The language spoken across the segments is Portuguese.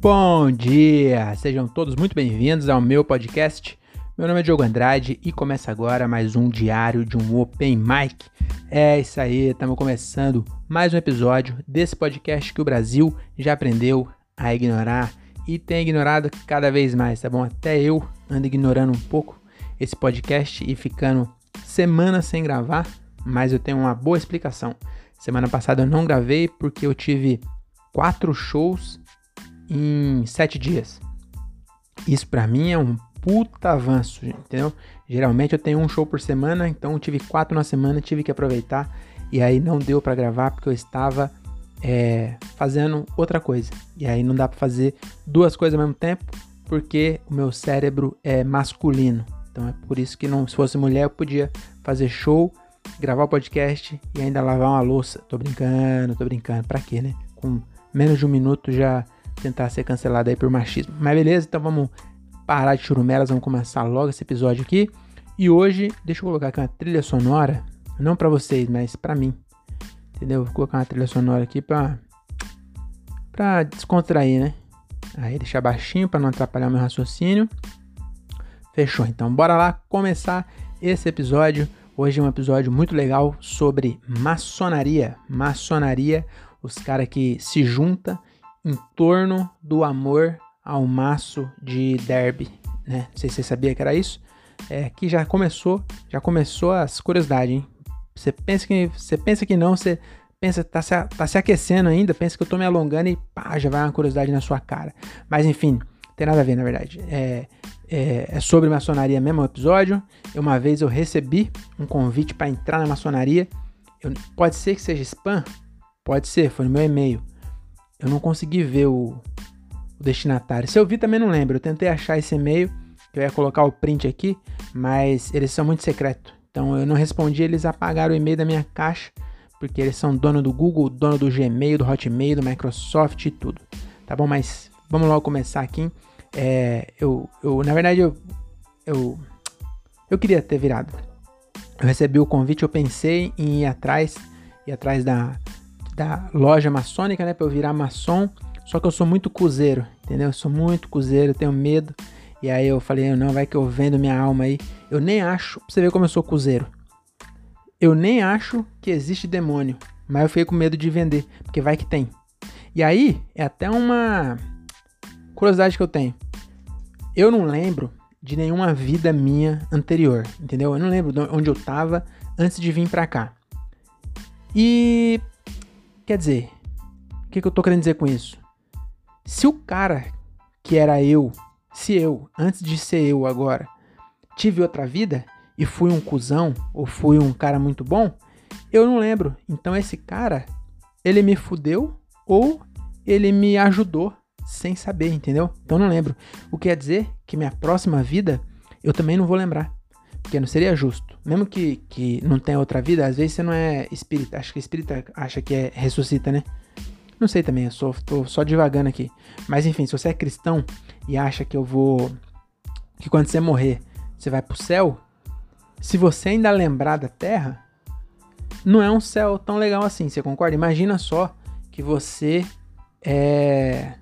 Bom dia! Sejam todos muito bem-vindos ao meu podcast. Meu nome é Diogo Andrade e começa agora mais um diário de um Open Mic. É isso aí, estamos começando mais um episódio desse podcast que o Brasil já aprendeu a ignorar e tem ignorado cada vez mais, tá bom? Até eu ando ignorando um pouco esse podcast e ficando semanas sem gravar, mas eu tenho uma boa explicação. Semana passada eu não gravei porque eu tive quatro shows em sete dias. Isso para mim é um puta avanço, entendeu? Geralmente eu tenho um show por semana, então eu tive quatro na semana, tive que aproveitar e aí não deu para gravar porque eu estava é, fazendo outra coisa. E aí não dá para fazer duas coisas ao mesmo tempo porque o meu cérebro é masculino. Então é por isso que não, se fosse mulher eu podia fazer show, gravar o podcast e ainda lavar uma louça. Tô brincando, tô brincando. Pra quê, né? Com menos de um minuto já tentar ser cancelado aí por machismo. Mas beleza, então vamos parar de churumelas, vamos começar logo esse episódio aqui. E hoje, deixa eu colocar aqui uma trilha sonora, não para vocês, mas para mim. Entendeu? Vou colocar uma trilha sonora aqui pra, pra descontrair, né? Aí deixar baixinho para não atrapalhar meu raciocínio. Fechou, então bora lá começar esse episódio. Hoje é um episódio muito legal sobre maçonaria. Maçonaria, os caras que se juntam em torno do amor ao maço de derby, né? Não sei se você sabia que era isso. É que já começou, já começou as curiosidades, hein? Você pensa que você pensa que não, você pensa tá se, tá se aquecendo ainda, pensa que eu tô me alongando e pá, já vai uma curiosidade na sua cara. Mas enfim, tem nada a ver, na verdade. É, é, é sobre maçonaria mesmo o episódio. Uma vez eu recebi um convite para entrar na maçonaria. Eu, pode ser que seja spam? Pode ser, foi no meu e-mail. Eu não consegui ver o, o destinatário. Se eu vi, também não lembro. Eu tentei achar esse e-mail, que eu ia colocar o print aqui, mas eles são muito secretos. Então eu não respondi, eles apagaram o e-mail da minha caixa, porque eles são dono do Google, dono do Gmail, do Hotmail, do Microsoft e tudo. Tá bom? Mas vamos logo começar aqui. É, eu, eu, na verdade, eu, eu, eu queria ter virado. Eu recebi o convite, eu pensei em ir atrás, ir atrás da, da loja maçônica, né, para eu virar maçom. Só que eu sou muito cuzeiro, entendeu? Eu sou muito cuzeiro, eu tenho medo. E aí eu falei, não, vai que eu vendo minha alma aí. Eu nem acho, pra você ver como eu sou cuzeiro. Eu nem acho que existe demônio, mas eu fiquei com medo de vender, porque vai que tem. E aí, é até uma curiosidade que eu tenho. Eu não lembro de nenhuma vida minha anterior, entendeu? Eu não lembro de onde eu tava antes de vir pra cá. E quer dizer, o que, que eu tô querendo dizer com isso? Se o cara que era eu, se eu, antes de ser eu agora, tive outra vida e fui um cuzão ou fui um cara muito bom, eu não lembro. Então esse cara, ele me fudeu ou ele me ajudou sem saber, entendeu? Então não lembro. O que quer dizer que minha próxima vida eu também não vou lembrar. Porque não seria justo. Mesmo que, que não tenha outra vida, às vezes você não é espírita. Acho que espírita acha que é ressuscita, né? Não sei também, eu sou, tô só divagando aqui. Mas enfim, se você é cristão e acha que eu vou. que quando você morrer você vai pro céu, se você ainda lembrar da terra, não é um céu tão legal assim, você concorda? Imagina só que você é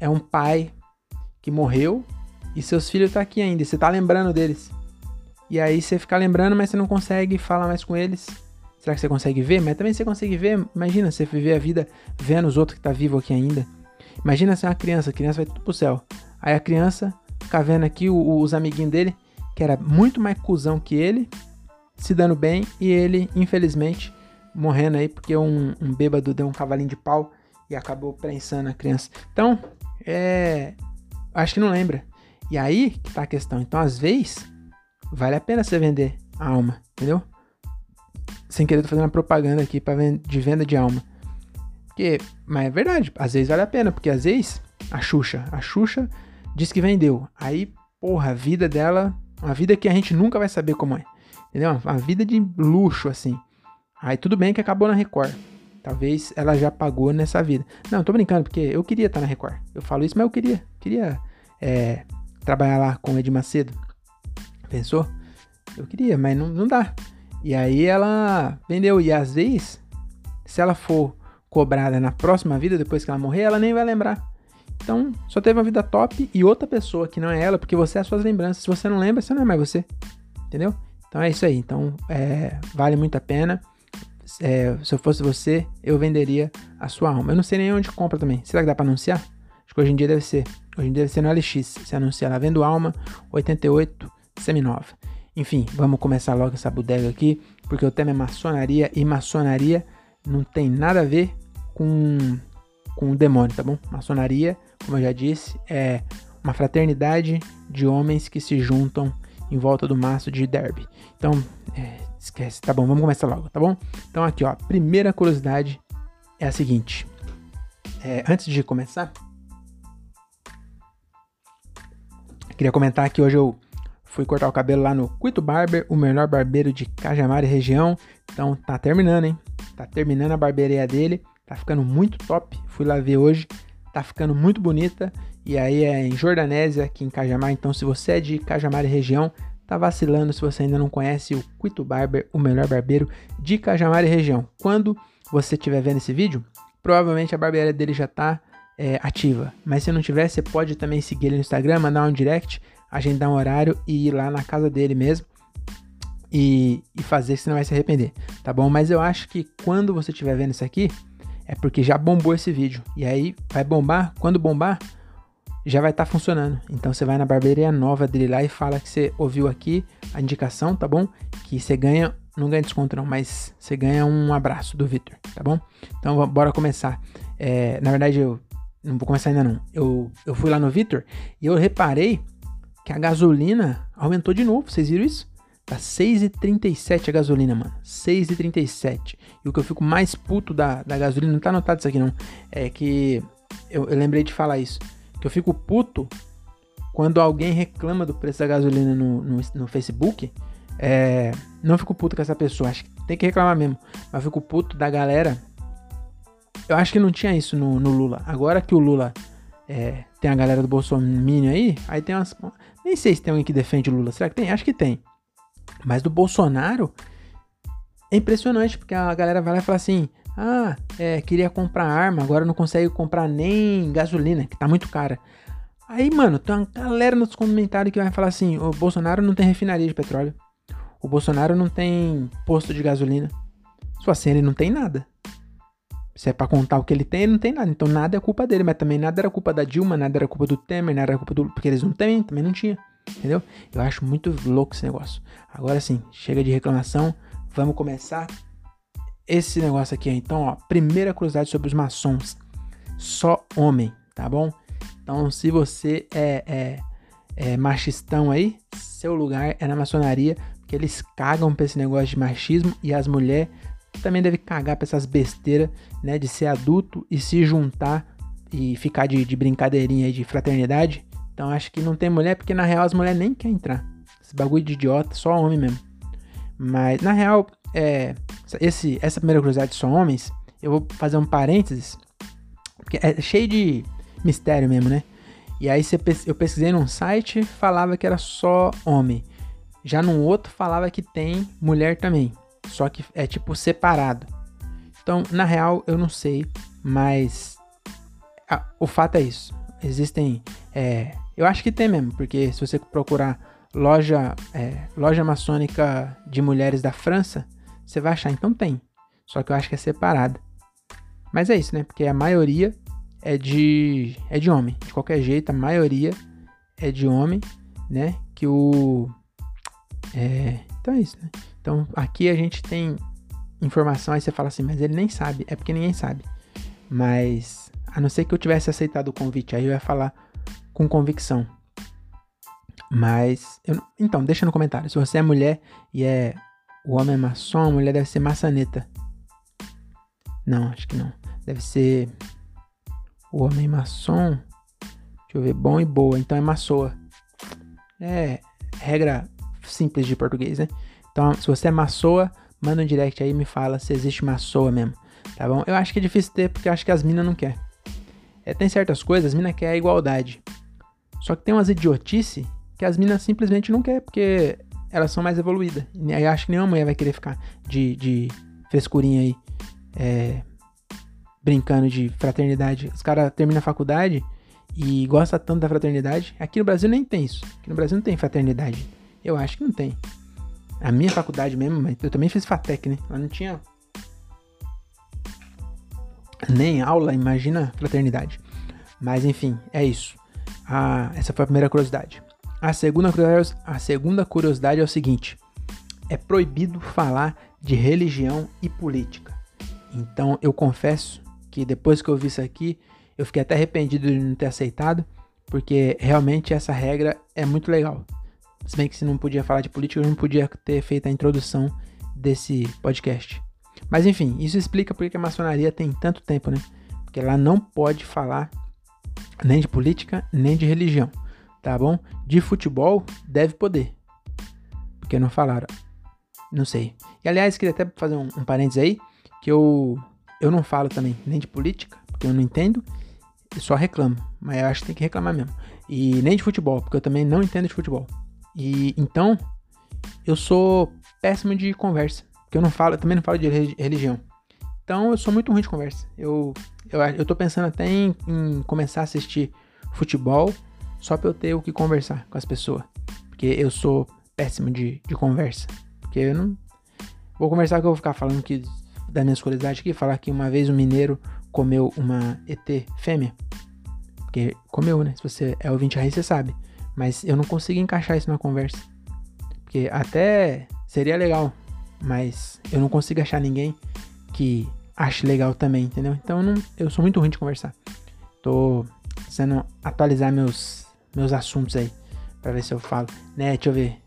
é um pai que morreu e seus filhos estão tá aqui ainda, e você tá lembrando deles. E aí você fica lembrando, mas você não consegue falar mais com eles. Será que você consegue ver? Mas também você consegue ver, imagina você viver a vida vendo os outros que tá vivo aqui ainda. Imagina ser uma criança, a criança vai tudo pro céu. Aí a criança fica vendo aqui os amiguinhos dele, que era muito mais cuzão que ele, se dando bem, e ele, infelizmente, morrendo aí porque um, um bêbado deu um cavalinho de pau e acabou prensando a criança. Então, é. Acho que não lembra. E aí que tá a questão. Então, às vezes, vale a pena você vender a alma, entendeu? Sem querer, tô fazendo uma propaganda aqui venda, de venda de alma. Porque, mas é verdade, às vezes vale a pena, porque às vezes a Xuxa, a Xuxa diz que vendeu. Aí, porra, a vida dela, uma vida que a gente nunca vai saber como é. Entendeu? Uma vida de luxo, assim. Aí tudo bem que acabou na Record. Talvez ela já pagou nessa vida. Não, tô brincando, porque eu queria estar na Record. Eu falo isso, mas eu queria. Queria é, trabalhar lá com o Ed Macedo. Pensou? Eu queria, mas não, não dá. E aí ela vendeu. E às vezes, se ela for cobrada na próxima vida, depois que ela morrer, ela nem vai lembrar. Então, só teve uma vida top e outra pessoa que não é ela, porque você é as suas lembranças. Se você não lembra, você não é mais você. Entendeu? Então é isso aí. Então, é, vale muito a pena. É, se eu fosse você, eu venderia a sua alma. Eu não sei nem onde compra também. Será que dá pra anunciar? Acho que hoje em dia deve ser. Hoje em dia deve ser no LX. Você anuncia lá, vendo alma, 88, seminova. Enfim, vamos começar logo essa bodega aqui, porque o tema é maçonaria e maçonaria não tem nada a ver com, com o demônio, tá bom? Maçonaria, como eu já disse, é uma fraternidade de homens que se juntam em volta do maço de derby. Então, é, esquece, tá bom? Vamos começar logo, tá bom? Então aqui, ó, primeira curiosidade é a seguinte. É, antes de começar, queria comentar que hoje eu Fui cortar o cabelo lá no Quito Barber, o melhor barbeiro de Cajamar e região. Então tá terminando, hein? Tá terminando a barbearia dele. Tá ficando muito top. Fui lá ver hoje. Tá ficando muito bonita. E aí é em Jordanésia, aqui em Cajamar. Então se você é de Cajamar e região, tá vacilando se você ainda não conhece o Quito Barber, o melhor barbeiro de Cajamar e região. Quando você estiver vendo esse vídeo, provavelmente a barbearia dele já tá é, ativa. Mas se não tiver, você pode também seguir ele no Instagram, mandar um direct agendar um horário e ir lá na casa dele mesmo e, e fazer, você não vai se arrepender, tá bom? Mas eu acho que quando você estiver vendo isso aqui, é porque já bombou esse vídeo. E aí vai bombar, quando bombar, já vai estar tá funcionando. Então você vai na barbearia nova dele lá e fala que você ouviu aqui a indicação, tá bom? Que você ganha, não ganha desconto não, mas você ganha um abraço do Victor, tá bom? Então bora começar. É, na verdade eu não vou começar ainda não. Eu, eu fui lá no Victor e eu reparei que a gasolina aumentou de novo. Vocês viram isso? Tá 6,37 a gasolina, mano. 6,37. E o que eu fico mais puto da, da gasolina, não tá anotado isso aqui não, é que eu, eu lembrei de falar isso. Que eu fico puto quando alguém reclama do preço da gasolina no, no, no Facebook. É, não fico puto com essa pessoa, acho que tem que reclamar mesmo. Mas fico puto da galera. Eu acho que não tinha isso no, no Lula. Agora que o Lula é, tem a galera do Bolsonaro aí, aí tem umas. Nem sei se tem alguém que defende o Lula. Será que tem? Acho que tem. Mas do Bolsonaro é impressionante, porque a galera vai lá e fala assim: ah, é, queria comprar arma, agora não consegue comprar nem gasolina, que tá muito cara. Aí, mano, tem uma galera nos comentários que vai falar assim: o Bolsonaro não tem refinaria de petróleo. O Bolsonaro não tem posto de gasolina. Só assim, ele não tem nada. Se é pra contar o que ele tem, ele não tem nada. Então nada é culpa dele, mas também nada era culpa da Dilma, nada era culpa do Temer, nada era culpa do. Porque eles não têm, também não tinha. Entendeu? Eu acho muito louco esse negócio. Agora sim, chega de reclamação. Vamos começar esse negócio aqui. Então, ó, primeira curiosidade sobre os maçons. Só homem, tá bom? Então, se você é, é, é machistão aí, seu lugar é na maçonaria, porque eles cagam pra esse negócio de machismo e as mulheres também deve cagar pra essas besteiras, né? De ser adulto e se juntar e ficar de, de brincadeirinha de fraternidade. Então acho que não tem mulher, porque na real as mulheres nem querem entrar. Esse bagulho de idiota, só homem mesmo. Mas na real, é, esse, essa primeira curiosidade só homens, eu vou fazer um parênteses, porque é cheio de mistério mesmo, né? E aí eu pesquisei num site, falava que era só homem. Já num outro falava que tem mulher também. Só que é tipo separado. Então, na real, eu não sei, mas a, o fato é isso. Existem. É, eu acho que tem mesmo, porque se você procurar loja, é, loja maçônica de mulheres da França, você vai achar. Então tem. Só que eu acho que é separado. Mas é isso, né? Porque a maioria é de é de homem. De qualquer jeito, a maioria é de homem, né? Que o é, então é isso, né? Então aqui a gente tem informação, aí você fala assim, mas ele nem sabe. É porque ninguém sabe. Mas a não ser que eu tivesse aceitado o convite, aí eu ia falar com convicção. Mas, eu, então, deixa no comentário. Se você é mulher e é o homem é maçom, a mulher deve ser maçaneta. Não, acho que não. Deve ser o homem maçom. Deixa eu ver, bom e boa. Então é maçoa. É regra simples de português, né? Então, se você é maçoa, manda um direct aí e me fala se existe maçoa mesmo, tá bom? Eu acho que é difícil ter, porque eu acho que as minas não quer. É, tem certas coisas, as minas querem a igualdade. Só que tem umas idiotice que as minas simplesmente não quer, porque elas são mais evoluídas. Eu acho que nenhuma mulher vai querer ficar de, de frescurinha aí, é, brincando de fraternidade. Os caras terminam a faculdade e gosta tanto da fraternidade. Aqui no Brasil nem tem isso. Aqui no Brasil não tem fraternidade. Eu acho que não tem. A minha faculdade mesmo, mas eu também fiz FATEC, né? Lá não tinha nem aula, imagina fraternidade. Mas enfim, é isso. Ah, essa foi a primeira curiosidade. A segunda, a segunda curiosidade é o seguinte: é proibido falar de religião e política. Então eu confesso que depois que eu vi isso aqui, eu fiquei até arrependido de não ter aceitado, porque realmente essa regra é muito legal. Se bem que se não podia falar de política, eu não podia ter feito a introdução desse podcast. Mas enfim, isso explica porque a maçonaria tem tanto tempo, né? Porque ela não pode falar nem de política, nem de religião, tá bom? De futebol, deve poder. Porque não falaram. Não sei. E aliás, queria até fazer um, um parênteses aí, que eu, eu não falo também nem de política, porque eu não entendo, e só reclamo. Mas eu acho que tem que reclamar mesmo. E nem de futebol, porque eu também não entendo de futebol. E então, eu sou péssimo de conversa. Porque eu não falo, eu também não falo de religião. Então eu sou muito ruim de conversa. Eu, eu, eu tô pensando até em, em começar a assistir futebol só pra eu ter o que conversar com as pessoas. Porque eu sou péssimo de, de conversa. Porque eu não. Vou conversar que eu vou ficar falando que das minhas curiosidades aqui, falar que uma vez um mineiro comeu uma ET fêmea. Porque comeu, né? Se você é ouvinte aí, você sabe. Mas eu não consigo encaixar isso na conversa. Porque até seria legal, mas eu não consigo achar ninguém que ache legal também, entendeu? Então eu, não, eu sou muito ruim de conversar. Tô precisando atualizar meus, meus assuntos aí, pra ver se eu falo. Né, deixa eu ver.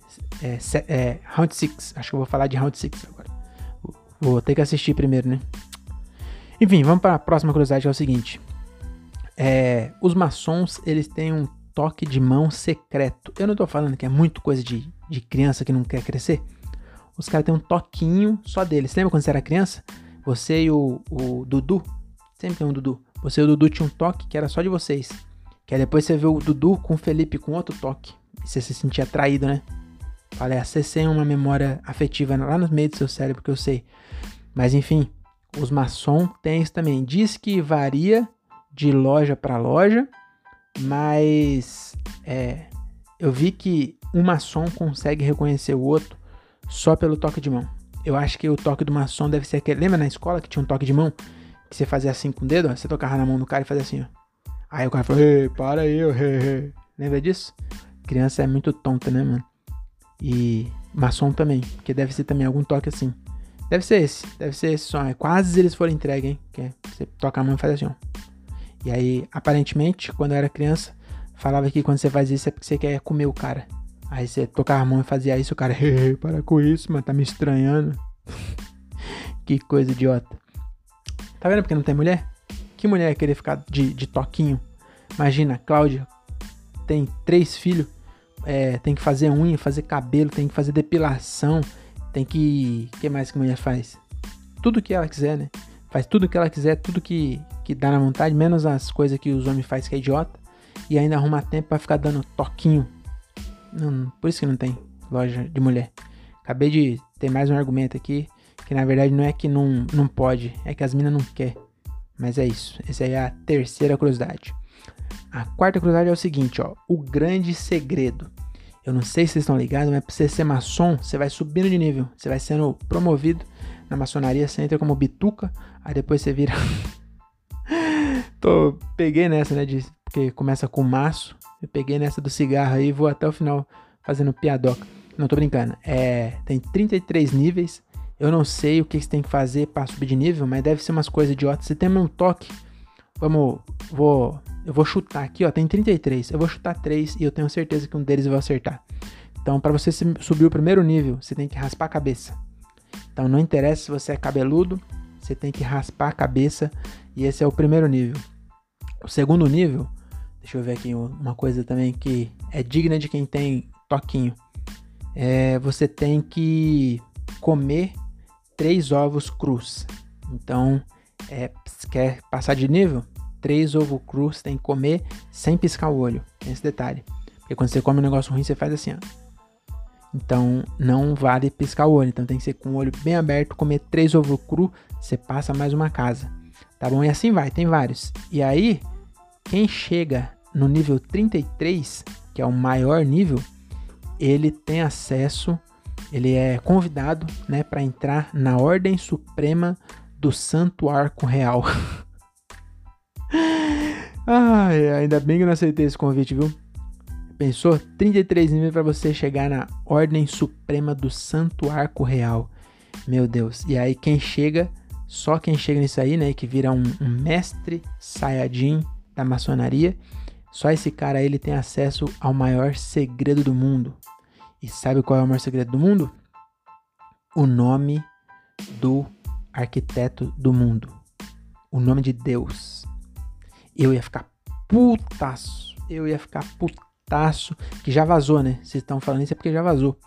É, é, round 6. Acho que eu vou falar de Round 6 agora. Vou ter que assistir primeiro, né? Enfim, vamos para a próxima curiosidade, que é o seguinte. É, os maçons, eles têm um toque de mão secreto. Eu não tô falando que é muito coisa de, de criança que não quer crescer. Os caras têm um toquinho só deles. Lembra quando você era criança? Você e o, o Dudu. Sempre tem um Dudu. Você e o Dudu tinha um toque que era só de vocês. Que aí depois você vê o Dudu com o Felipe com outro toque. E você se sentia traído, né? Falei, você tem uma memória afetiva lá no meio do seu cérebro que eu sei. Mas enfim, os maçom têm isso também. Diz que varia de loja para loja, mas é, eu vi que um maçom consegue reconhecer o outro só pelo toque de mão. Eu acho que o toque do maçom deve ser aquele. Lembra na escola que tinha um toque de mão? Que você fazia assim com o dedo? Ó, você tocava na mão do cara e fazia assim, ó. Aí o cara falou, ei, para aí, he, he. Lembra disso? Criança é muito tonta, né, mano? E maçom também, porque deve ser também algum toque assim. Deve ser esse, deve ser esse som. É quase eles foram entregue, hein? Que é, você toca a mão e faz assim, ó. E aí, aparentemente, quando eu era criança, falava que quando você faz isso é porque você quer comer o cara. Aí você tocava a mão e fazia isso, o cara, para com isso, mano, tá me estranhando. que coisa idiota. Tá vendo porque não tem mulher? Que mulher ia querer ficar de, de toquinho? Imagina, Cláudia tem três filhos, é, tem que fazer unha, fazer cabelo, tem que fazer depilação, tem que. O que mais que mulher faz? Tudo que ela quiser, né? Faz tudo que ela quiser, tudo que, que dá na vontade, menos as coisas que os homens fazem que é idiota. E ainda arruma tempo para ficar dando toquinho. Não, por isso que não tem loja de mulher. Acabei de ter mais um argumento aqui. Que na verdade não é que não, não pode, é que as minas não quer. Mas é isso. Essa aí é a terceira curiosidade. A quarta curiosidade é o seguinte, ó. O grande segredo. Eu não sei se vocês estão ligados, mas pra você ser maçom, você vai subindo de nível. Você vai sendo promovido na maçonaria, você entra como bituca, aí depois você vira. Tô, peguei nessa, né? De, porque começa com maço. Eu peguei nessa do cigarro aí e vou até o final fazendo piadoca. Não tô brincando. É, tem 33 níveis. Eu não sei o que você tem que fazer para subir de nível, mas deve ser umas coisas idiotas. Você tem um toque. Vamos, vou eu vou chutar aqui, ó, tem 33. Eu vou chutar 3 e eu tenho certeza que um deles eu vou acertar. Então, para você subir o primeiro nível, você tem que raspar a cabeça. Então, não interessa se você é cabeludo, você tem que raspar a cabeça e esse é o primeiro nível. O segundo nível, deixa eu ver aqui uma coisa também que é digna de quem tem toquinho. É, você tem que comer três ovos crus. Então, é, quer passar de nível? três ovo cru você tem que comer sem piscar o olho. Tem esse detalhe. Porque quando você come um negócio ruim, você faz assim, ó. Então não vale piscar o olho. Então tem que ser com o olho bem aberto, comer três ovo cru, você passa mais uma casa. Tá bom? E assim vai, tem vários. E aí, quem chega no nível 33, que é o maior nível, ele tem acesso, ele é convidado, né, para entrar na Ordem Suprema do Santo Arco Real. Ai, ainda bem que eu não aceitei esse convite, viu? Pensou? 33 níveis para você chegar na Ordem Suprema do Santo Arco Real. Meu Deus. E aí quem chega, só quem chega nisso aí, né, que vira um, um mestre Sayajin da maçonaria, só esse cara ele tem acesso ao maior segredo do mundo. E sabe qual é o maior segredo do mundo? O nome do arquiteto do mundo. O nome de Deus. Eu ia ficar putaço. Eu ia ficar putaço. Que já vazou, né? Vocês estão falando isso é porque já vazou.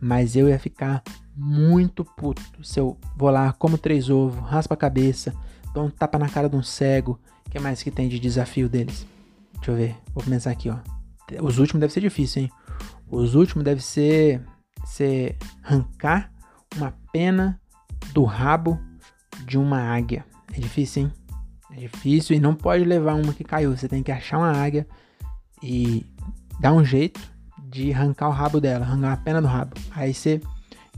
Mas eu ia ficar muito puto se eu vou lá, como três ovos, raspa a cabeça, dou um tapa na cara de um cego. O que mais que tem de desafio deles? Deixa eu ver. Vou começar aqui, ó. Os últimos deve ser difícil, hein? Os últimos deve ser, ser arrancar uma pena do rabo de uma águia. É difícil, hein? É difícil e não pode levar uma que caiu. Você tem que achar uma águia e dar um jeito de arrancar o rabo dela, arrancar a pena do rabo. Aí você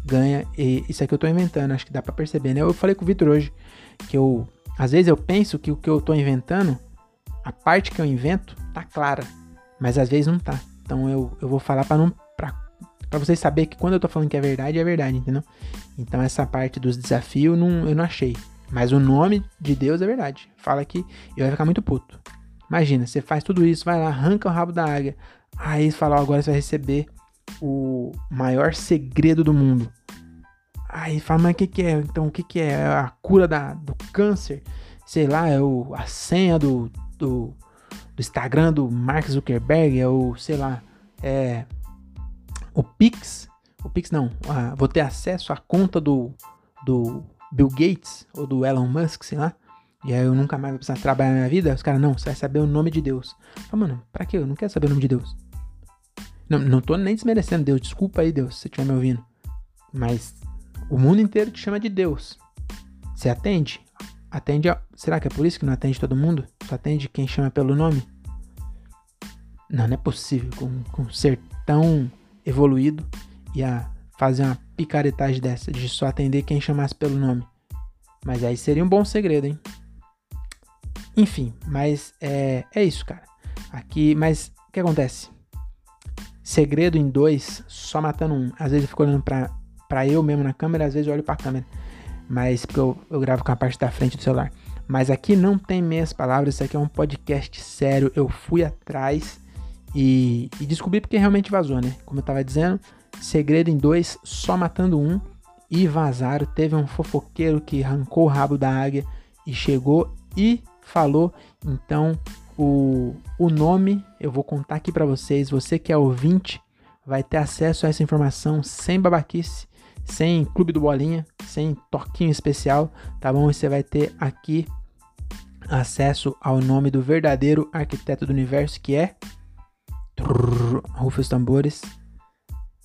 ganha. E isso aqui eu tô inventando, acho que dá para perceber, né? Eu falei com o Vitor hoje que eu. Às vezes eu penso que o que eu tô inventando, a parte que eu invento, tá clara. Mas às vezes não tá. Então eu, eu vou falar para não. Pra vocês saberem que quando eu tô falando que é verdade, é verdade, entendeu? Então essa parte dos desafios não, eu não achei. Mas o nome de Deus é verdade. Fala que eu ia ficar muito puto. Imagina, você faz tudo isso, vai lá, arranca o rabo da águia. Aí fala, ó, agora você vai receber o maior segredo do mundo. Aí fala, mas o que, que é? Então, o que, que é? A cura da, do câncer? Sei lá, é o, a senha do, do, do Instagram do Mark Zuckerberg? É o, sei lá, é o Pix? O Pix não, a, vou ter acesso à conta do, do Bill Gates ou do Elon Musk, sei lá. E aí eu nunca mais vou precisar trabalhar na minha vida. Os caras, não, você vai saber o nome de Deus. Fala, mano, pra quê? Eu não quero saber o nome de Deus. Não, não tô nem desmerecendo Deus. Desculpa aí, Deus, se você estiver me ouvindo. Mas o mundo inteiro te chama de Deus. Você atende? Atende a... Será que é por isso que não atende todo mundo? Só atende quem chama pelo nome? Não, não é possível. Com, com um ser tão evoluído e a fazer uma picaretagem dessa, de só atender quem chamasse pelo nome. Mas aí seria um bom segredo, hein? Enfim, mas é, é isso, cara. Aqui, mas o que acontece? Segredo em dois, só matando um. Às vezes eu fico olhando pra, pra eu mesmo na câmera, às vezes eu olho pra câmera. Mas porque eu, eu gravo com a parte da frente do celular. Mas aqui não tem meias palavras, isso aqui é um podcast sério. Eu fui atrás e, e descobri porque realmente vazou, né? Como eu tava dizendo, segredo em dois, só matando um. E vazaram. Teve um fofoqueiro que arrancou o rabo da águia e chegou e falou. Então, o, o nome eu vou contar aqui para vocês. Você que é ouvinte vai ter acesso a essa informação sem babaquice, sem clube do bolinha, sem toquinho especial, tá bom? Você vai ter aqui acesso ao nome do verdadeiro arquiteto do universo, que é Rufa os tambores,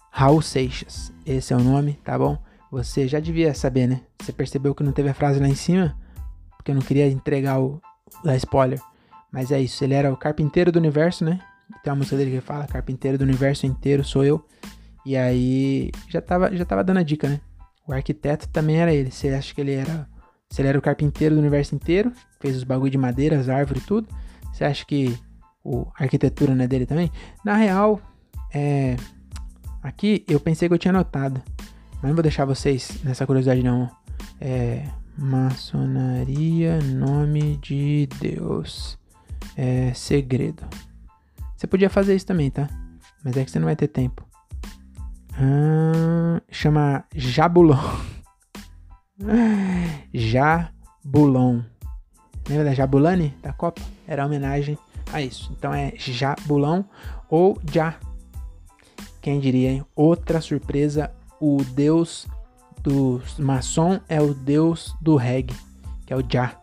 Raul Seixas. Esse é o nome, tá bom? Você já devia saber, né? Você percebeu que não teve a frase lá em cima? Porque eu não queria entregar o, da spoiler. Mas é isso, ele era o carpinteiro do universo, né? Tem uma música dele que fala, carpinteiro do universo inteiro sou eu. E aí já tava, já tava dando a dica, né? O arquiteto também era ele. Você acha que ele era. Se ele era o carpinteiro do universo inteiro, fez os bagulho de madeira, as árvores e tudo. Você acha que o, a arquitetura não é dele também? Na real, é. Aqui eu pensei que eu tinha notado. Mas não vou deixar vocês nessa curiosidade não. É. Maçonaria, nome de Deus. É segredo. Você podia fazer isso também, tá? Mas é que você não vai ter tempo. Ah, chama Jabulon. Jabulon. Lembra da Jabulani da Copa? Era homenagem a isso. Então é Jabulon ou Já. Quem diria, hein? Outra surpresa, o deus do maçom é o deus do reggae, que é o Já.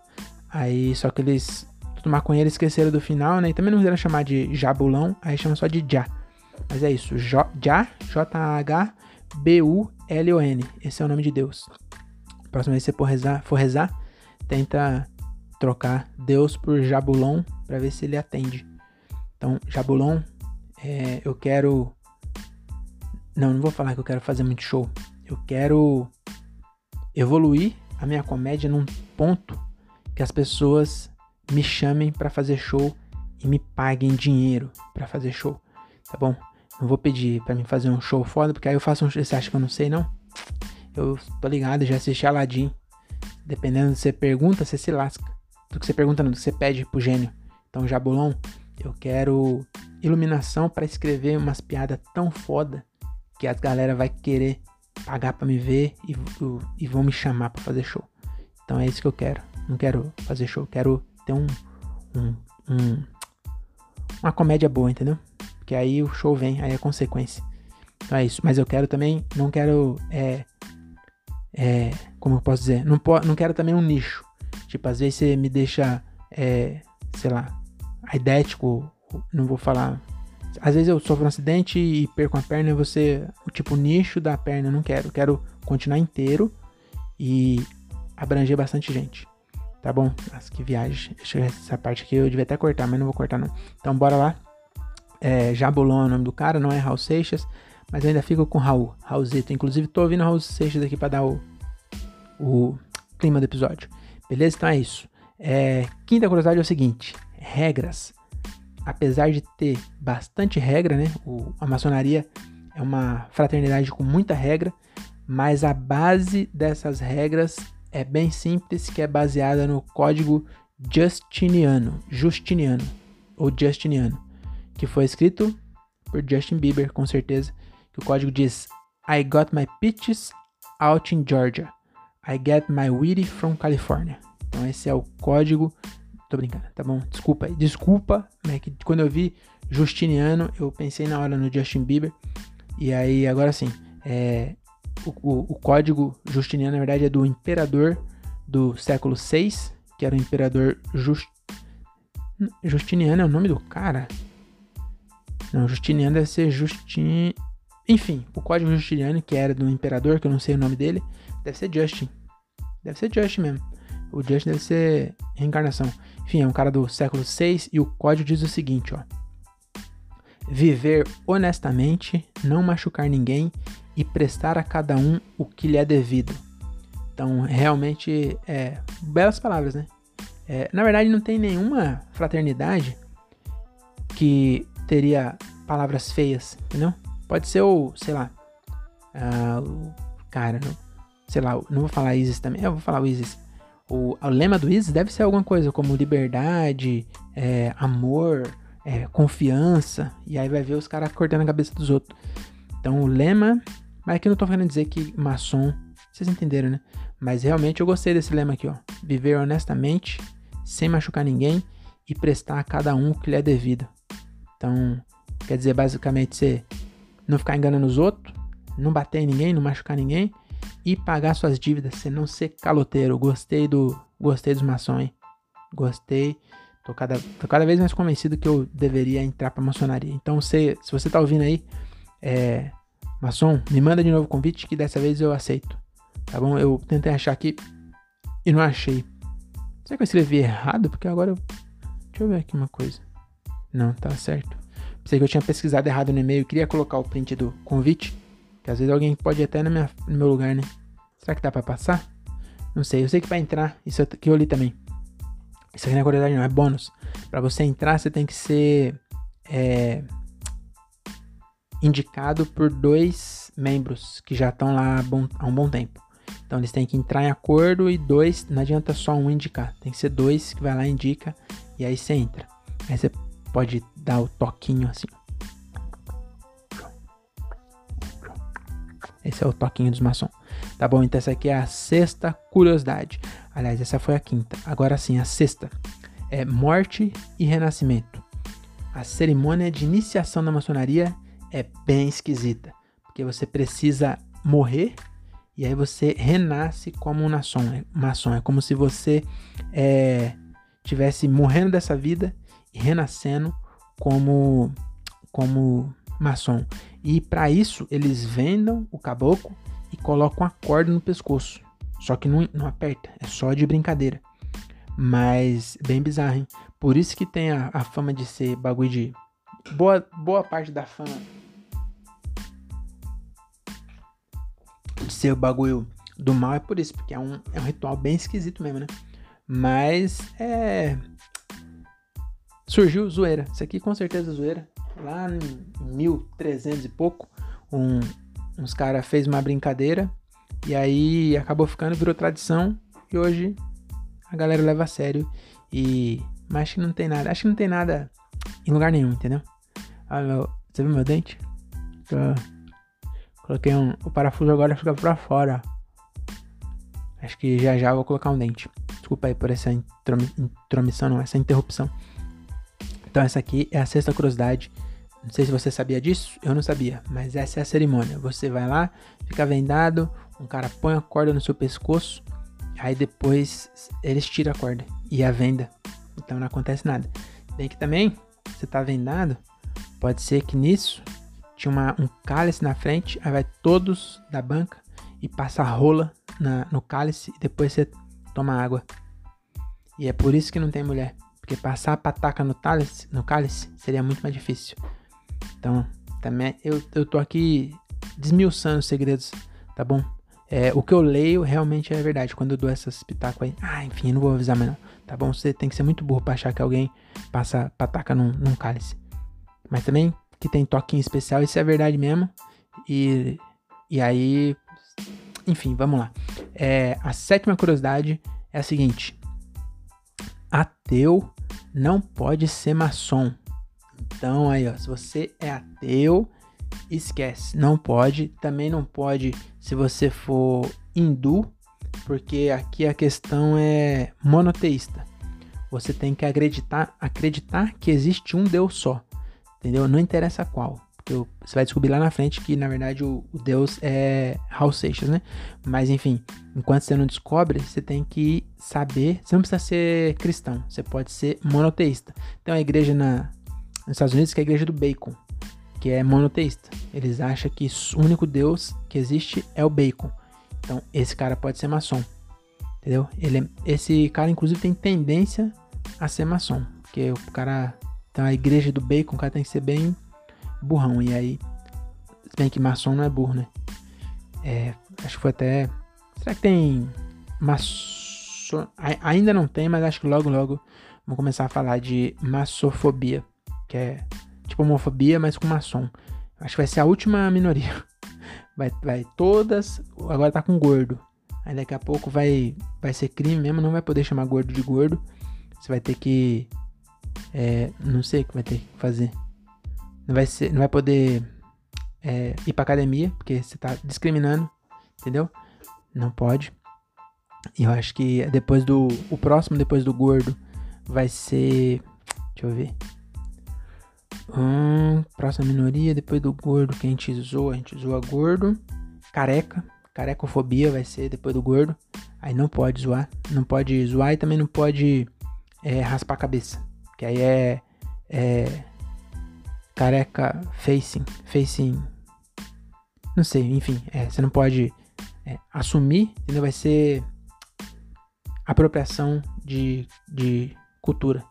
Aí, só que eles, tudo maconheiro, esqueceram do final, né? E também não quiseram chamar de Jabulão, aí chama só de Já. Mas é isso, Já, J-H-B-U-L-O-N. Esse é o nome de Deus. Próxima vez que você for rezar, for rezar tenta trocar Deus por Jabulon para ver se ele atende. Então, Jabulon, é, eu quero. Não, não vou falar que eu quero fazer muito show. Eu quero evoluir a minha comédia num ponto que as pessoas me chamem para fazer show e me paguem dinheiro para fazer show, tá bom? Não vou pedir para mim fazer um show foda, porque aí eu faço um show. Você acha que eu não sei, não? Eu tô ligado, já assisti Aladdin. Dependendo do que você pergunta, você se lasca. Do que você pergunta, não, do que você pede pro gênio. Então, Jabulon, eu quero iluminação para escrever umas piadas tão foda que as galera vai querer pagar para me ver e, e, vão me chamar para fazer show. Então é isso que eu quero. Não quero fazer show, quero ter um, um, um uma comédia boa, entendeu? Porque aí o show vem, aí é consequência. Então é isso. Mas eu quero também, não quero, é, é, como eu posso dizer, não, po não quero também um nicho. Tipo, às vezes você me deixa, é, sei lá, aidético, não vou falar. Às vezes eu sofro um acidente e perco a perna e você, o tipo, nicho da perna, eu não quero. Eu quero continuar inteiro e abranger bastante gente. Tá bom? Nossa, que viagem. Essa parte aqui eu devia até cortar, mas não vou cortar não. Então bora lá. É, Jabulon é o nome do cara, não é Raul Seixas. Mas eu ainda fico com Raul, Raulzito. Inclusive tô ouvindo Raul Seixas aqui pra dar o, o clima do episódio. Beleza? Então é isso. É, quinta curiosidade é o seguinte: regras. Apesar de ter bastante regra, né? O, a maçonaria é uma fraternidade com muita regra, mas a base dessas regras é bem simples, que é baseada no código Justiniano, Justiniano ou Justiniano, que foi escrito por Justin Bieber, com certeza. Que o código diz: I got my peaches out in Georgia. I get my weed from California. Então esse é o código. Tô brincando, tá bom? Desculpa aí. Desculpa, né? Que quando eu vi Justiniano, eu pensei na hora no Justin Bieber. E aí, agora sim, é, o, o, o, código Justiniano, na verdade, é do imperador do século VI, que era o imperador Just... Justiniano é o nome do cara? Não, Justiniano deve ser Justin. Enfim, o código Justiniano, que era do imperador, que eu não sei o nome dele, deve ser Justin. Deve ser Justin mesmo. O Justin deve ser reencarnação. Enfim, é um cara do século VI e o código diz o seguinte, ó. Viver honestamente, não machucar ninguém e prestar a cada um o que lhe é devido. Então, realmente, é, belas palavras, né? É, na verdade, não tem nenhuma fraternidade que teria palavras feias, entendeu? Pode ser o, sei lá, uh, o cara, não, sei lá, não vou falar ISIS também, eu vou falar o ISIS. O, o lema do ISIS deve ser alguma coisa como liberdade, é, amor, é, confiança, e aí vai ver os caras cortando a cabeça dos outros. Então o lema mas aqui eu não tô querendo dizer que maçom, vocês entenderam, né? Mas realmente eu gostei desse lema aqui, ó. Viver honestamente, sem machucar ninguém e prestar a cada um o que lhe é devido. Então, quer dizer, basicamente, você não ficar enganando os outros, não bater em ninguém, não machucar ninguém e pagar suas dívidas, você não ser caloteiro. Gostei do, gostei dos maçons, hein? Gostei. Tô cada, tô cada vez mais convencido que eu deveria entrar pra maçonaria. Então, você, se você tá ouvindo aí, é, Maçom, me manda de novo o convite que dessa vez eu aceito. Tá bom? Eu tentei achar aqui e não achei. Será que eu escrevi errado? Porque agora eu. Deixa eu ver aqui uma coisa. Não, tá certo. Pensei que eu tinha pesquisado errado no e-mail. Queria colocar o print do convite. Que às vezes alguém pode ir até na minha, no meu lugar, né? Será que dá pra passar? Não sei. Eu sei que pra entrar, isso aqui eu li também. Isso aqui não é curiosidade, não, é bônus. Pra você entrar, você tem que ser. É, indicado por dois membros que já estão lá há um bom tempo. Então eles têm que entrar em acordo e dois, não adianta só um indicar, tem que ser dois que vai lá e indica e aí você entra. Aí você pode dar o toquinho assim. Esse é o toquinho dos maçons. Tá bom? Então essa aqui é a sexta curiosidade. Aliás, essa foi a quinta. Agora sim, a sexta é morte e renascimento. A cerimônia de iniciação da maçonaria é bem esquisita, porque você precisa morrer e aí você renasce como um maçom. É, maçom. É como se você é, tivesse morrendo dessa vida e renascendo como como maçom. E para isso eles vendam o caboclo e colocam a corda no pescoço. Só que não, não aperta, é só de brincadeira. Mas bem bizarro, hein? Por isso que tem a, a fama de ser bagulho de boa, boa parte da fama ser o bagulho do mal é por isso, porque é um, é um ritual bem esquisito mesmo, né? Mas é. Surgiu zoeira. Isso aqui com certeza é zoeira. Lá em 1300 e pouco, um, uns caras fez uma brincadeira e aí acabou ficando, virou tradição e hoje a galera leva a sério e mas acho que não tem nada, acho que não tem nada em lugar nenhum, entendeu? Ah, meu, você viu meu dente? Coloquei um, o parafuso agora fica pra fora. Acho que já já vou colocar um dente. Desculpa aí por essa intromissão, não, essa interrupção. Então essa aqui é a sexta curiosidade. Não sei se você sabia disso, eu não sabia, mas essa é a cerimônia. Você vai lá, fica vendado, um cara põe a corda no seu pescoço, aí depois eles tiram a corda e a venda. Então não acontece nada. Bem que também, você tá vendado, pode ser que nisso tinha uma, um cálice na frente, aí vai todos da banca e passa a rola na, no cálice e depois você toma água. E é por isso que não tem mulher. Porque passar a pataca no cálice, no cálice seria muito mais difícil. Então, também eu, eu tô aqui desmiuçando os segredos, tá bom? É, o que eu leio realmente é verdade. Quando eu dou essas pitacos aí, ah, enfim, eu não vou avisar mais não. Tá bom? Você tem que ser muito burro pra achar que alguém passa pataca num, num cálice. Mas também que tem toquinho especial, isso é verdade mesmo. E, e aí, enfim, vamos lá. É, a sétima curiosidade é a seguinte: ateu não pode ser maçom. Então aí, ó, se você é ateu, esquece, não pode. Também não pode se você for hindu, porque aqui a questão é monoteísta. Você tem que acreditar, acreditar que existe um Deus só, entendeu? Não interessa qual. Porque você vai descobrir lá na frente que, na verdade, o, o Deus é Raul Seixas, né? Mas, enfim, enquanto você não descobre, você tem que saber. Você não precisa ser cristão, você pode ser monoteísta. Tem uma igreja na, nos Estados Unidos que é a igreja do Bacon, que é monoteísta. Eles acham que o único Deus que existe é o Bacon. Então, esse cara pode ser maçom. Entendeu? Ele, é, esse cara, inclusive, tem tendência a ser maçom. Porque o cara. Então, a igreja do Bacon, o cara tem que ser bem burrão. E aí, se bem que maçom não é burro, né? É, acho que foi até. Será que tem maçom? Ainda não tem, mas acho que logo, logo vamos começar a falar de maçofobia, que é tipo homofobia, mas com maçom. Acho que vai ser a última minoria. Vai, vai todas. Agora tá com gordo. Aí daqui a pouco vai, vai ser crime mesmo, não vai poder chamar gordo de gordo. Você vai ter que. É, não sei o que vai ter que fazer. Não vai, ser, não vai poder é, ir pra academia, porque você tá discriminando, entendeu? Não pode. E eu acho que depois do. O próximo, depois do gordo, vai ser. Deixa eu ver. Hum, próxima minoria, depois do gordo que a gente zoa, a gente zoa gordo. Careca. Carecofobia vai ser depois do gordo. Aí não pode zoar. Não pode zoar e também não pode é, raspar a cabeça. Que aí é. É careca facing, facing, não sei, enfim, é, você não pode é, assumir, entendeu? Vai ser apropriação de, de cultura.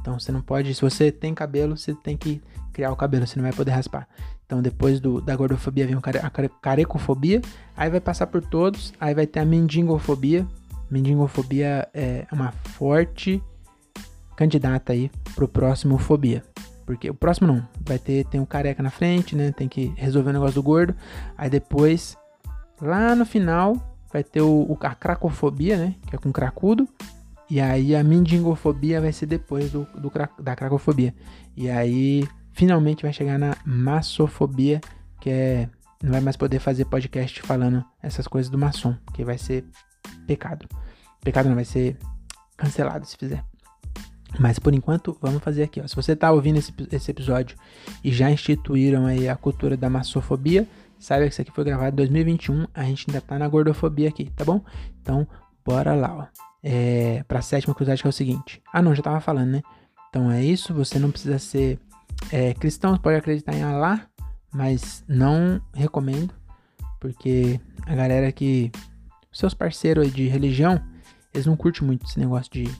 Então você não pode, se você tem cabelo, você tem que criar o cabelo, você não vai poder raspar. Então depois do, da gordofobia vem a carecofobia, aí vai passar por todos, aí vai ter a mendigofobia. Mendigofobia é uma forte candidata aí pro próximo fobia. Porque o próximo não. Vai ter, tem um careca na frente, né? Tem que resolver o negócio do gordo. Aí depois, lá no final, vai ter o, a cracofobia, né? Que é com cracudo. E aí a mindingofobia vai ser depois do, do, da cracofobia. E aí, finalmente vai chegar na maçofobia, que é. Não vai mais poder fazer podcast falando essas coisas do maçom, que vai ser pecado. Pecado não, vai ser cancelado se fizer. Mas por enquanto, vamos fazer aqui. Ó. Se você está ouvindo esse, esse, episódio e já instituíram aí a cultura da massofobia, saiba que isso aqui foi gravado em 2021. A gente ainda está na gordofobia aqui, tá bom? Então, bora lá. É, para a sétima curiosidade que é o seguinte. Ah, não, já estava falando, né? Então é isso. Você não precisa ser é, cristão, pode acreditar em Allah, mas não recomendo, porque a galera que. Seus parceiros de religião, eles não curtem muito esse negócio de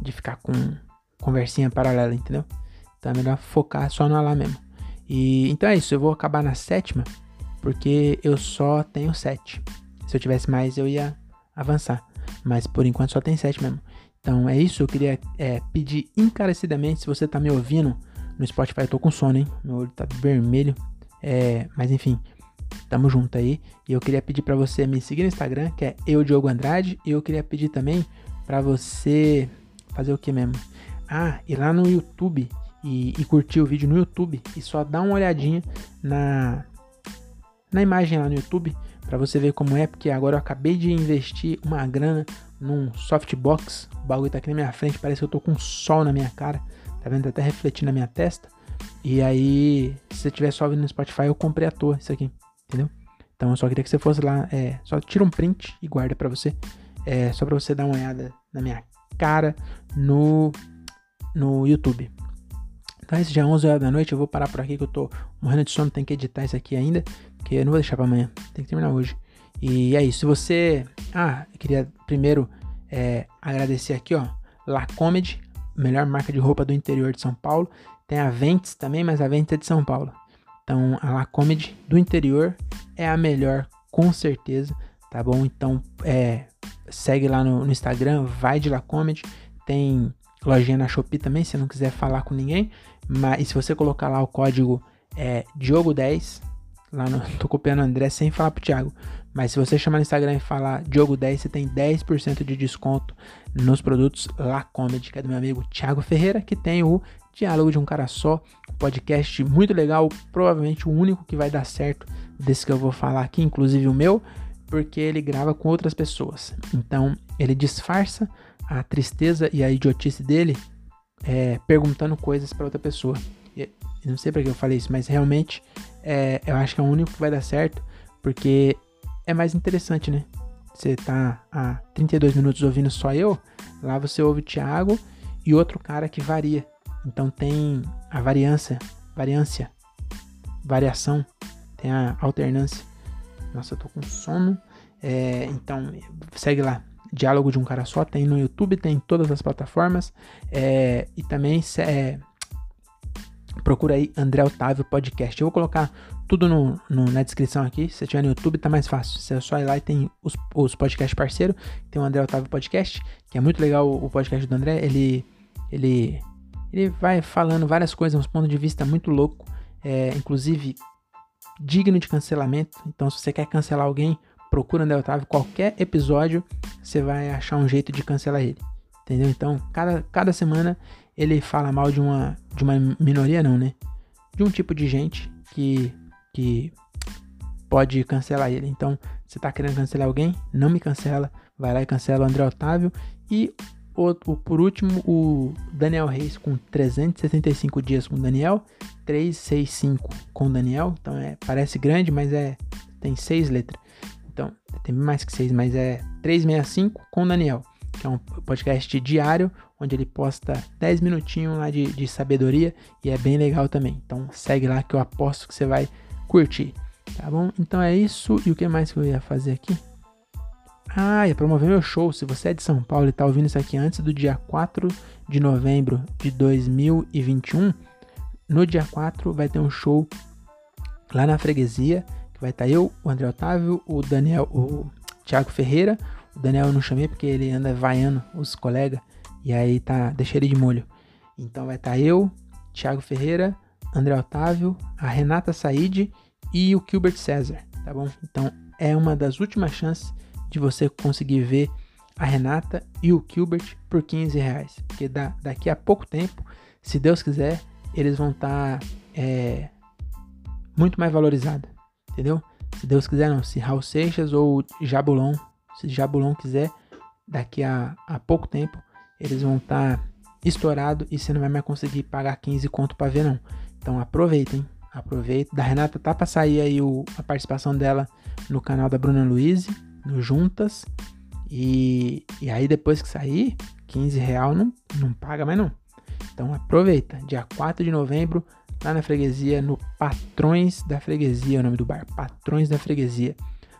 de ficar com conversinha paralela, entendeu? Então é melhor focar só no Alá mesmo. E então é isso, eu vou acabar na sétima, porque eu só tenho sete. Se eu tivesse mais, eu ia avançar. Mas por enquanto só tem sete mesmo. Então é isso, eu queria é, pedir encarecidamente, se você tá me ouvindo no Spotify, eu tô com sono, hein? Meu olho tá vermelho. É, mas enfim, tamo junto aí. E eu queria pedir para você me seguir no Instagram, que é eu Diogo Andrade, e eu queria pedir também para você fazer o que mesmo? Ah, ir lá no YouTube e, e, curtir o vídeo no YouTube e só dar uma olhadinha na na imagem lá no YouTube para você ver como é, porque agora eu acabei de investir uma grana num softbox. O bagulho tá aqui na minha frente, parece que eu tô com sol na minha cara. Tá vendo? Tá até refletindo na minha testa. E aí, se você tiver só ouvindo no Spotify, eu comprei à toa isso aqui, entendeu? Então eu só queria que você fosse lá, é, só tira um print e guarda para você. É, só para você dar uma olhada na minha cara no, no YouTube. Então, esse já é 11 horas da noite. Eu vou parar por aqui que eu tô morrendo de sono. Tem que editar isso aqui ainda. Que eu não vou deixar pra amanhã. Tem que terminar hoje. E é isso. Se você. Ah, eu queria primeiro é, agradecer aqui, ó. La Comedy, melhor marca de roupa do interior de São Paulo. Tem a Ventes também, mas a Ventes é de São Paulo. Então, a La Comedy do interior é a melhor, com certeza. Tá bom? Então, é, segue lá no, no Instagram, vai de La Comedy. Tem lojinha na Shopee também, se não quiser falar com ninguém. Mas se você colocar lá o código é, Diogo10, lá no. Tô copiando o André sem falar pro Thiago. Mas se você chamar no Instagram e falar Diogo10, você tem 10% de desconto nos produtos La Comedy, que é do meu amigo Thiago Ferreira, que tem o Diálogo de um Cara Só, podcast muito legal, provavelmente o único que vai dar certo desse que eu vou falar aqui, inclusive o meu, porque ele grava com outras pessoas. Então ele disfarça a tristeza e a idiotice dele é, perguntando coisas para outra pessoa. Eu não sei para que eu falei isso, mas realmente é, eu acho que é o único que vai dar certo, porque é mais interessante, né? Você tá há 32 minutos ouvindo só eu, lá você ouve o Thiago e outro cara que varia. Então tem a variância, variância, variação, tem a alternância. Nossa, eu tô com sono. É, então segue lá, Diálogo de um Cara Só, tem no YouTube, tem em todas as plataformas. É, e também é, procura aí André Otávio Podcast. Eu vou colocar tudo no, no, na descrição aqui. Se você tiver no YouTube, tá mais fácil. Você é só ir lá e tem os, os podcasts parceiros. Tem o André Otávio Podcast, que é muito legal o, o podcast do André. Ele, ele, ele vai falando várias coisas, uns pontos de vista muito louco. É, inclusive digno de cancelamento. Então, se você quer cancelar alguém, procura André Otávio, qualquer episódio você vai achar um jeito de cancelar ele. Entendeu? Então, cada, cada semana ele fala mal de uma, de uma minoria, não, né? De um tipo de gente que, que pode cancelar ele. Então, você tá querendo cancelar alguém? Não me cancela. Vai lá e cancela o André Otávio. E por último, o Daniel Reis com 365 dias com Daniel. 365 com Daniel. Então, é, parece grande, mas é tem seis letras. Então, tem mais que seis, mas é 365 com Daniel, que é um podcast diário, onde ele posta 10 minutinhos lá de, de sabedoria e é bem legal também. Então, segue lá que eu aposto que você vai curtir. Tá bom? Então é isso. E o que mais que eu ia fazer aqui? Ah, ia promover meu show. Se você é de São Paulo e tá ouvindo isso aqui antes do dia 4 de novembro de 2021, no dia 4 vai ter um show lá na freguesia vai estar tá eu, o André Otávio, o Daniel, o Thiago Ferreira. O Daniel eu não chamei porque ele anda vaiando os colegas. E aí tá, deixei ele de molho. Então vai estar tá eu, Thiago Ferreira, André Otávio, a Renata Said e o Gilbert César, tá bom? Então é uma das últimas chances de você conseguir ver a Renata e o Gilbert por 15 reais. Porque da, daqui a pouco tempo, se Deus quiser, eles vão estar tá, é, muito mais valorizados entendeu? Se Deus quiser, não. Se Raul Seixas ou Jabulon, se Jabulon quiser, daqui a, a pouco tempo, eles vão estar tá e você não vai mais conseguir pagar 15 conto para ver, não. Então aproveitem, aproveitem. Da Renata tá para sair aí o, a participação dela no canal da Bruna Luiz, Juntas. E, e aí depois que sair, 15 real não, não paga mais não. Então aproveita, dia 4 de novembro, lá na freguesia, no Patrões da Freguesia, é o nome do bar, Patrões da Freguesia,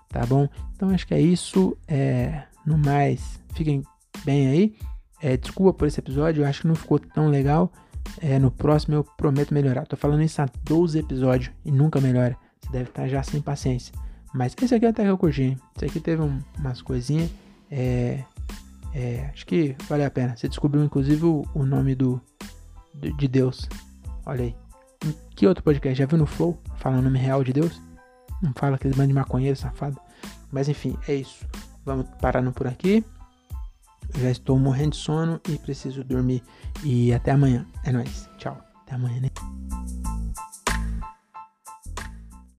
tá bom? Então acho que é isso, é, no mais, fiquem bem aí, é, desculpa por esse episódio, eu acho que não ficou tão legal, É, no próximo eu prometo melhorar. Tô falando isso há 12 episódios e nunca melhora. Você deve estar já sem paciência. Mas esse aqui até que eu curti? Esse aqui teve um, umas coisinhas. É, é, acho que vale a pena. Você descobriu, inclusive, o, o nome do, do, de Deus. Olha aí. Que outro podcast? Já viu no Flow? Fala o nome real de Deus? Não fala aquele bando de maconheiro safado. Mas enfim, é isso. Vamos parando por aqui. Já estou morrendo de sono e preciso dormir. E até amanhã. É nóis. Tchau. Até amanhã, né?